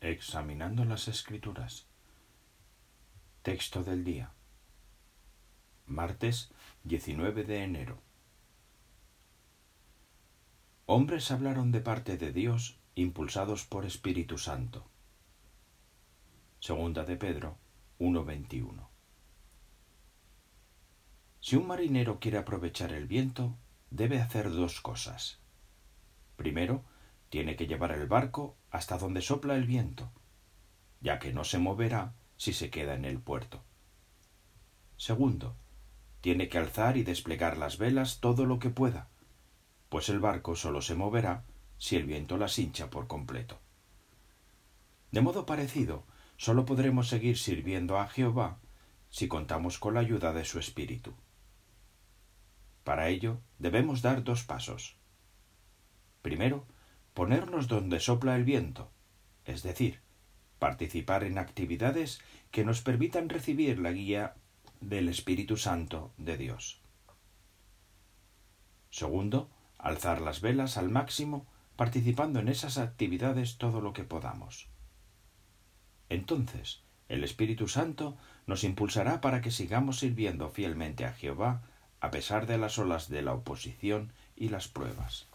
Examinando las Escrituras. Texto del día. Martes 19 de enero. Hombres hablaron de parte de Dios impulsados por Espíritu Santo. Segunda de Pedro 1.21. Si un marinero quiere aprovechar el viento, debe hacer dos cosas. Primero, tiene que llevar el barco hasta donde sopla el viento, ya que no se moverá si se queda en el puerto. Segundo, tiene que alzar y desplegar las velas todo lo que pueda, pues el barco solo se moverá si el viento las hincha por completo. De modo parecido, solo podremos seguir sirviendo a Jehová si contamos con la ayuda de su Espíritu. Para ello debemos dar dos pasos. Primero, ponernos donde sopla el viento, es decir, participar en actividades que nos permitan recibir la guía del Espíritu Santo de Dios. Segundo, alzar las velas al máximo participando en esas actividades todo lo que podamos. Entonces, el Espíritu Santo nos impulsará para que sigamos sirviendo fielmente a Jehová a pesar de las olas de la oposición y las pruebas.